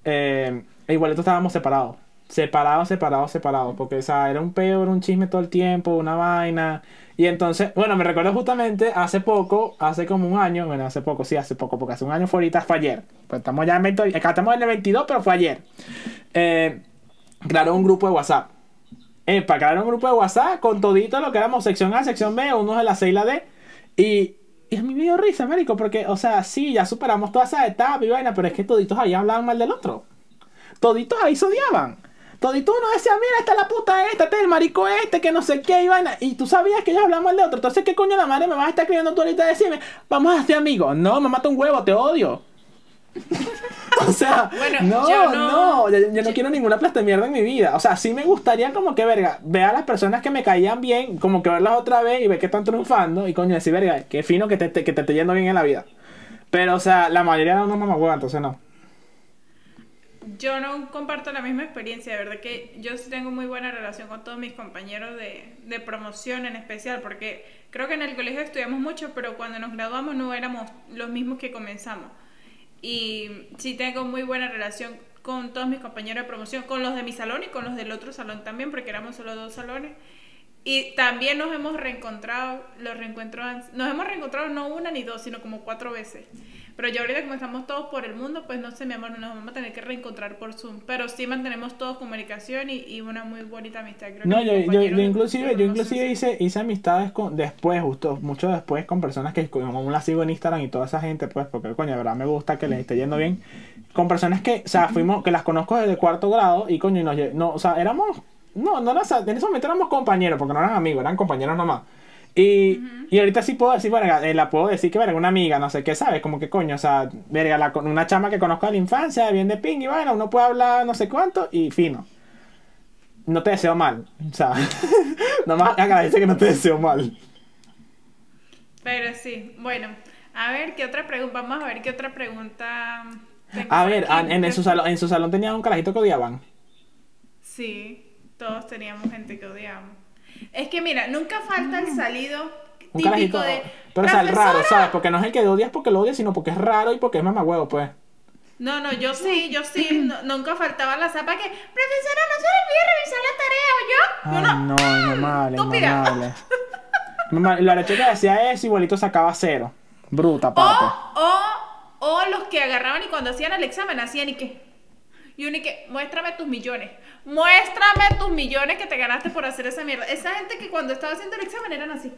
eh, e igualito estábamos separados, separados, separados, separados, porque o sea, era un peor, un chisme todo el tiempo, una vaina, y entonces, bueno, me recuerdo justamente hace poco, hace como un año, bueno, hace poco, sí, hace poco, porque hace un año fue ahorita, fue ayer, pues estamos ya en 20, acá estamos en el 22, pero fue ayer, eh, crearon un grupo de WhatsApp. Epa, crearon un grupo de WhatsApp con todito lo que éramos sección A, sección B, unos de la C y la D. Y, y a mí me dio risa, marico, porque, o sea, sí, ya superamos toda esa etapa y vaina, pero es que toditos ahí hablaban mal del otro. Toditos ahí se odiaban. Toditos uno decía, mira, esta es la puta esta, este es el marico este, que no sé qué y vaina. Y tú sabías que ellos hablaban mal de otro. Entonces, ¿qué coño la madre me vas a estar escribiendo tú ahorita y decirme, vamos a ser amigos? No, me mata un huevo, te odio. (laughs) O sea, Bueno, no, yo no, no- yo, yo no quiero ninguna plasta mierda en mi vida. O sea, sí me gustaría como que, verga, ver a las personas que me caían bien, como que verlas otra vez y ver que están triunfando y coño decir, verga, qué fino que te, te- que te esté yendo bien en la vida. Pero, o sea, la mayoría eran unos mamagüevas, entonces no. Yo no comparto la misma experiencia, de verdad que yo sí tengo muy buena relación con todos mis compañeros de, de promoción en especial, porque creo que en el colegio estudiamos mucho, pero cuando nos graduamos no éramos los mismos que comenzamos. Y sí tengo muy buena relación con todos mis compañeros de promoción, con los de mi salón y con los del otro salón también, porque éramos solo dos salones. Y también nos hemos reencontrado, los reencuentros, nos hemos reencontrado no una ni dos, sino como cuatro veces. Pero ya ahorita como estamos todos por el mundo, pues no sé, mi amor, nos vamos a tener que reencontrar por Zoom. Pero sí mantenemos todos comunicación y, y una muy bonita amistad. Creo que No, yo, yo, yo inclusive, yo inclusive hice, hice amistades con, después, justo, mucho después, con personas que aún las sigo en Instagram y toda esa gente, pues, porque coño, de verdad me gusta que les esté yendo bien. Con personas que, o sea, fuimos, que las conozco desde cuarto grado y coño, y nos, no, o sea, éramos, no, no, era- o sea, en ese momento éramos compañeros, porque no eran amigos, eran compañeros nomás. Y, y ahorita sí puedo decir, verga, eh, la puedo decir que, verga, una amiga, no sé qué, ¿sabes? Como que coño, o sea, verga, la, una chama que conozco de la infancia, bien de ping, y bueno, uno puede hablar no sé cuánto, y fino. No te deseo mal, o sea, (laughs) nomás agradece que no te deseo mal. Pero sí, bueno, a ver qué otra pregunta, vamos a ver qué otra pregunta. tengo A ver, aquí. en, en su salón, en su salón tenía un carajito que odiaban. Sí, todos teníamos gente que odiamos. Es que mira, nunca falta el salido Un típico carajito, de. pero o sea, el raro, "Profesora". ¿sabes? Porque no es el que odias porque lo odias, sino porque es raro y porque es mamagüevo, pues. No, no, yo sí, yo sí, no- nunca faltaba la zapa que, profesora, no se le olvide revisar la tarea, ¿o yo? Ay, Uno, no, inmamable, estúpida. inmamable. (laughs) Mamá, La leche que decía eso, igualito sacaba cero. Bruta. O, o, o los que agarraban y cuando hacían el examen hacían y que. Y uno que, muéstrame tus millones. Muéstrame tus millones que te ganaste por hacer esa mierda. Esa gente que cuando estaba haciendo el examen eran así.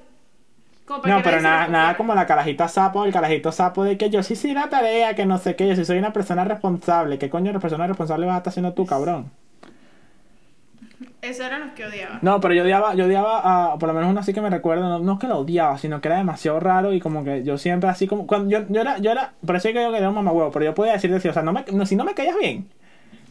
Como para No, pero nada, nada como la carajita sapo, el carajito sapo de que yo sí sí la tarea, que no sé qué, yo sí soy una persona responsable. ¿Qué coño de persona responsable vas a estar haciendo tú, cabrón? Esos eran los que odiaban. No, pero yo odiaba, yo odiaba a, por lo menos uno así que me recuerdo, no, no es que lo odiaba, sino que era demasiado raro y como que yo siempre así como, cuando yo, yo era, yo era, por eso que yo era un mamahuevo, pero yo podía decir, decir, o sea, no me, no, si no me callas bien,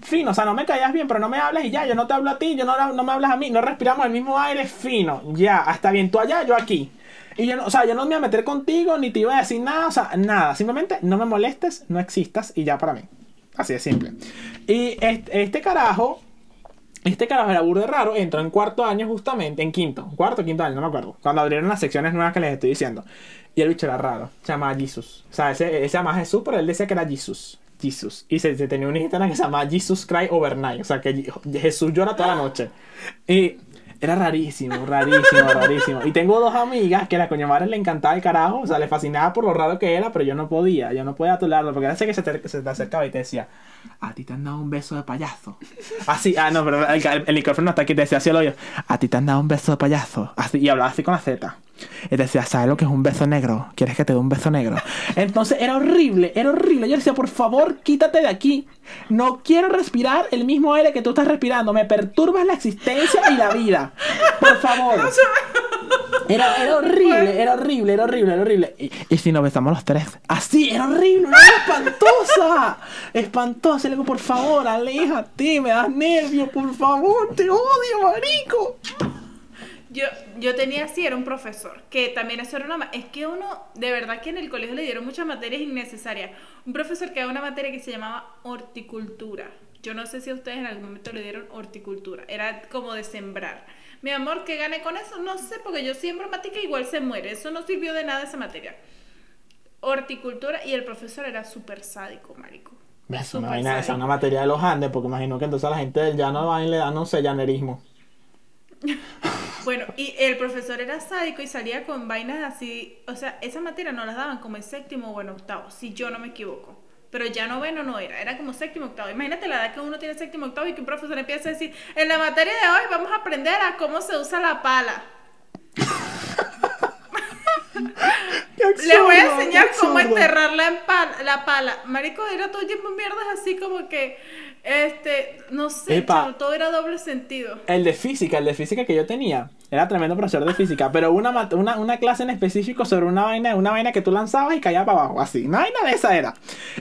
fino, o sea, no me callas bien, pero no me hablas y ya, yo no te hablo a ti, yo no, no me hablas a mí, no respiramos el mismo aire, fino, ya, hasta bien, tú allá, yo aquí. Y yo o sea, yo no me iba a meter contigo, ni te iba a decir nada, o sea, nada, simplemente no me molestes, no existas y ya para mí. Así de simple. Y este, carajo, este carajo era burdo de raro, entró en cuarto año justamente, en quinto, cuarto quinto año, no me acuerdo, cuando abrieron las secciones nuevas que les estoy diciendo. Y el bicho era raro, se llamaba Jesus. O sea, ese, ese se llamaba Jesús, pero él decía que era Jesus. Jesus. Y se, se tenía una hijita que se llamaba Jesus Cry Overnight. O sea, que Je- Jesús llora toda la noche. Y era rarísimo, rarísimo, (laughs) rarísimo. Y tengo dos amigas que a la madre le encantaba el carajo. O sea, le fascinaba por lo raro que era, pero yo no podía. Yo no podía atularlo. Porque era ese que se te, se te acercaba y te decía, a ti te han dado un beso de payaso. Así, ah, no, pero el, el, el micrófono está aquí, te decía así el oído. A ti te han dado un beso de payaso. Así, y hablaba así con la Z. Y decía, ¿sabes lo que es un beso negro? ¿Quieres que te dé un beso negro? Entonces era horrible, era horrible. Yo decía, por favor, quítate de aquí. No quiero respirar el mismo aire que tú estás respirando. Me perturbas la existencia y la vida. Por favor. Era, era horrible, era horrible, era horrible, era horrible. Y, y si nos besamos los tres. Así, era horrible, era espantosa. Espantosa. Le digo, por favor, aléjate, me das nervios, por favor, te odio, marico. Yo, yo tenía así, era un profesor, que también eso era una... Es que uno, de verdad que en el colegio le dieron muchas materias innecesarias. Un profesor que daba una materia que se llamaba horticultura. Yo no sé si a ustedes en algún momento le dieron horticultura. Era como de sembrar. Mi amor, ¿qué gané con eso? No sé, porque yo siembro matica igual se muere. Eso no sirvió de nada esa materia. Horticultura y el profesor era súper sádico, marico. Es una vaina, esa es una materia de los Andes, porque imagino que entonces a la gente del llano va y le da, no sé, llanerismo. (laughs) Bueno, y el profesor era sádico y salía con vainas así, o sea, esa materia no las daban como en séptimo o en octavo, si yo no me equivoco. Pero ya noveno no era, era como séptimo octavo. Imagínate la edad que uno tiene séptimo octavo y que un profesor empieza a decir, en la materia de hoy vamos a aprender a cómo se usa la pala. (laughs) Les voy a enseñar cómo enterrar la pala. Marico, era todo el tiempo mierdas así como que, este, no sé, chavo, todo era doble sentido. El de física, el de física que yo tenía, era tremendo profesor de física, pero una, una, una clase en específico sobre una vaina, una vaina que tú lanzabas y caía para abajo, así. Una vaina de esa era.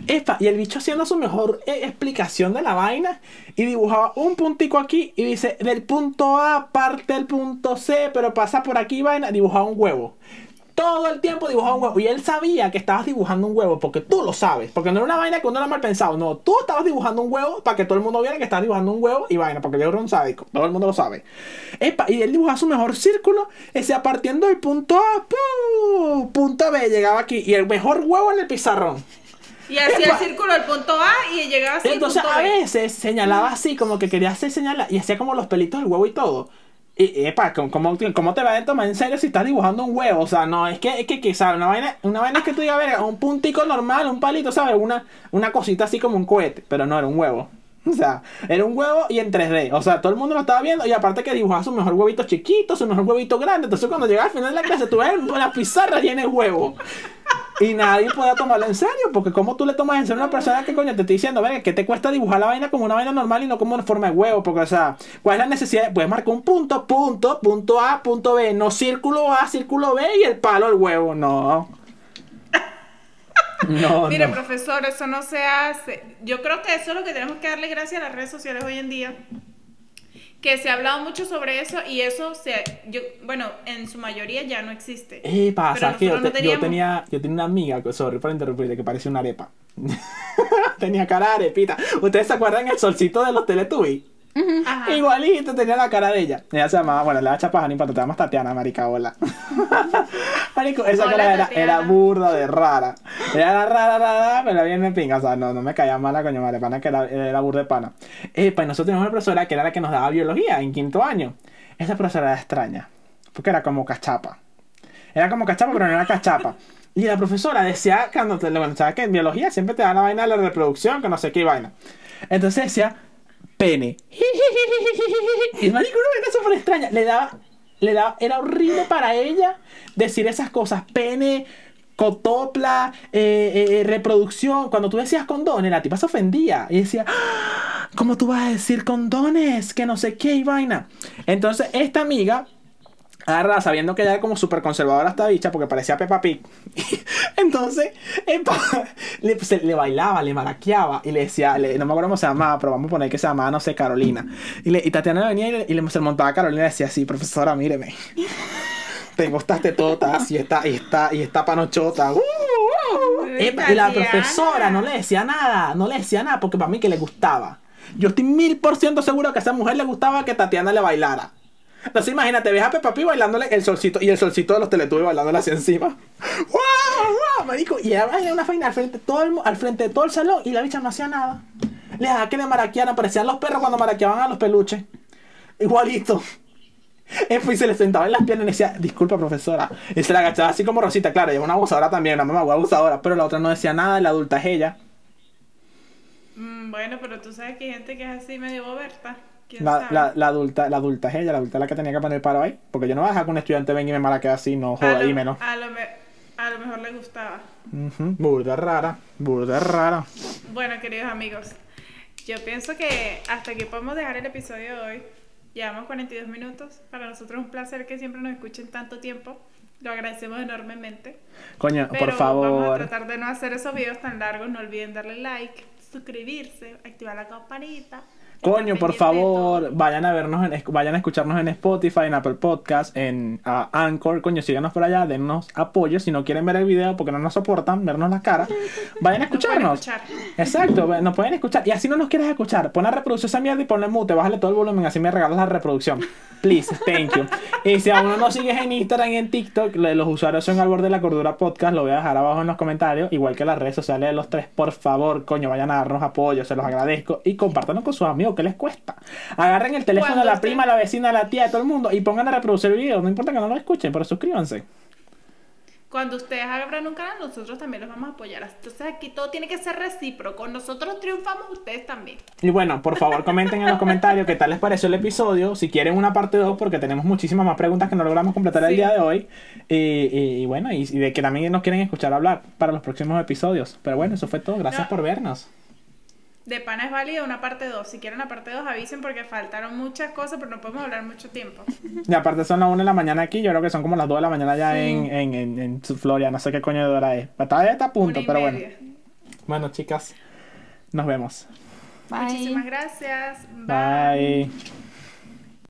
Epa, y el bicho haciendo su mejor eh, explicación de la vaina y dibujaba un puntico aquí y dice, del punto A parte el punto C, pero pasa por aquí vaina, dibujaba un huevo. Todo el tiempo dibujaba un huevo. Y él sabía que estabas dibujando un huevo. Porque tú lo sabes. Porque no era una vaina que uno era mal pensado. No, tú estabas dibujando un huevo para que todo el mundo viera que estabas dibujando un huevo y vaina. Porque yo era un sádico. Todo el mundo lo sabe. Epa, y él dibujaba su mejor círculo. Ese partiendo del punto A. ¡pum! Punto B. Llegaba aquí. Y el mejor huevo en el pizarrón. Y hacía el círculo al punto A y llegaba así Entonces punto a B. veces señalaba así, como que quería hacer señalar, y hacía como los pelitos del huevo y todo. Y, epa, ¿cómo, cómo, te va a tomar en serio si estás dibujando un huevo? O sea, no, es que, es que, que, ¿sabes? Una vaina, una vaina es que tú digas, a ver, un puntico normal, un palito, ¿sabes? Una, una cosita así como un cohete, pero no era un huevo. (laughs) O sea, era un huevo y en 3D. O sea, todo el mundo lo estaba viendo y aparte que dibujaba su mejor huevito chiquito, su mejor huevito grande. Entonces cuando llegaba al final de la clase, tú ves la pizarra llena de huevo. Y nadie podía tomarlo en serio, porque como tú le tomas en serio a una persona que coño te está diciendo, venga, que te cuesta dibujar la vaina como una vaina normal y no como una forma de huevo, porque o sea, ¿cuál es la necesidad? Puedes marcar un punto, punto, punto A, punto B, no círculo A, círculo B y el palo el huevo, no. No, (laughs) Mire, no. profesor, eso no se hace. Yo creo que eso es lo que tenemos que darle gracias a las redes sociales hoy en día. Que se ha hablado mucho sobre eso y eso se, yo, bueno, en su mayoría ya no existe. Eh, pasa que yo, nosotros no te- yo teníamos. tenía, yo tenía una amiga, sorry por interrumpirte, que parecía una arepa. (laughs) tenía cara de arepita. ¿Ustedes se acuerdan el solcito de los Teletubbies? Igualito tenía la cara de ella. Ella se llamaba, bueno, le da chapaja, ni importa, te llamas Tatiana, marica, hola. (laughs) Marico, esa Hola, cara era, era burda de rara. Era rara, rara, pero bien me pinga. O sea, no, no me caía mala, coño, madre pana, que era, era burda de pana. Eh, pues nosotros teníamos una profesora que era la que nos daba biología en quinto año. Esa profesora era extraña, porque era como cachapa. Era como cachapa, pero no era cachapa. Y la profesora decía, cuando te, bueno, sabes que en biología siempre te dan la vaina de la reproducción, que no sé qué vaina. Entonces decía, pene. Y el marico, una vaina súper. Le daba, le daba, era horrible para ella decir esas cosas. Pene, cotopla, eh, eh, reproducción. Cuando tú decías condones, la tipa se ofendía. Y decía, "Ah, ¿cómo tú vas a decir condones? Que no sé qué y vaina. Entonces, esta amiga agarrada sabiendo que ella era como súper conservadora esta bicha porque parecía Peppa Pig. (laughs) Entonces, epa, le, se- le bailaba, le maraqueaba y le decía, le- no me acuerdo cómo se llamaba, pero vamos a poner que se llamaba, no sé, Carolina. Y, le, y Tatiana venía y, le, y le- se montaba a Carolina y le decía así, profesora, míreme. (laughs) Tengo estas tetotas y esta, y esta, y esta panochota. ¡Uh, (laughs) uh! Epa, y la profesora no le decía nada, no le decía nada porque para mí que le gustaba. Yo estoy mil por ciento seguro que a esa mujer le gustaba que Tatiana le bailara. Entonces imagínate, ves a Peppa Pig bailándole el solcito y el solcito de los teletubbies bailándole así encima. ¡Wow! ¡Wow! Marico. Y ella bailaba una faina al frente, todo el, al frente de todo el salón y la bicha no hacía nada. Le dejaba que le maraquearan, parecían los perros cuando maraqueaban a los peluches. Igualito. Pues, Y se le sentaba en las piernas y le decía, disculpa profesora. Y se la agachaba así como Rosita, claro, ella una abusadora también, una mamá abusadora, pero la otra no decía nada, la adulta es ella. Mm, bueno, pero tú sabes que hay gente que es así medio boberta. ¿Quién La, la, la adulta, la adulta es ella, la adulta es la que tenía que poner paro ahí. Porque yo no voy a dejar que un estudiante venga y me maraquee así, no joda, y menos. a, lo me- a lo mejor le gustaba. Ujú, Burda rara, burda rara. Bueno, queridos amigos, yo pienso que hasta aquí podemos dejar el episodio de hoy. Llevamos 42 minutos. Para nosotros es un placer que siempre nos escuchen tanto tiempo. Lo agradecemos enormemente. Coño, Pero por favor. vamos a tratar de no hacer esos videos tan largos. No olviden darle like, suscribirse, activar la campanita. Coño, por favor, vayan a vernos, en, vayan a escucharnos en Spotify, en Apple Podcast, en Anchor. Coño, síganos por allá, dennos apoyo. Si no quieren ver el video porque no nos soportan, vernos la cara, (laughs) vayan a escucharnos. escuchar. Exacto, nos pueden escuchar. Y así no nos quieres escuchar, pon a reproducir esa mierda y ponle mute, bájale todo el volumen, así me regalas la reproducción. Please, thank you. Y si aún no nos sigues en Instagram y en TikTok, los usuarios son al borde de la cordura podcast, lo voy a dejar abajo en los comentarios, igual que las redes sociales de los tres. Por favor, coño, vayan a darnos apoyo, se los agradezco. Y compártanlo con sus amigos, ¿qué les cuesta? Agarren el teléfono de Cuando la prima, la vecina, la tía, de todo el mundo y pongan a reproducir el video. No importa que no lo escuchen, pero suscríbanse. Cuando ustedes abran un canal, nosotros también los vamos a apoyar. Entonces aquí todo tiene que ser recíproco. Nosotros triunfamos, ustedes también. Y bueno, por favor comenten en los comentarios qué tal les pareció el episodio, si quieren una parte 2, porque tenemos muchísimas más preguntas que no logramos completar el día de hoy. Y, y- y bueno, y, y de que también nos quieren escuchar hablar para los próximos episodios. Pero bueno, eso fue todo. Gracias No. por vernos. De pana es válida una parte 2. Si quieren la parte 2, avisen porque faltaron muchas cosas, pero no podemos hablar mucho tiempo. (laughs) Y aparte son las 1 de la mañana aquí, yo creo que son como las 2 de la mañana ya en, en, en, en Florida, no sé qué coño de hora es. Está, está a punto, pero bueno. media. Bueno, chicas, nos vemos. Bye. Muchísimas gracias. Bye.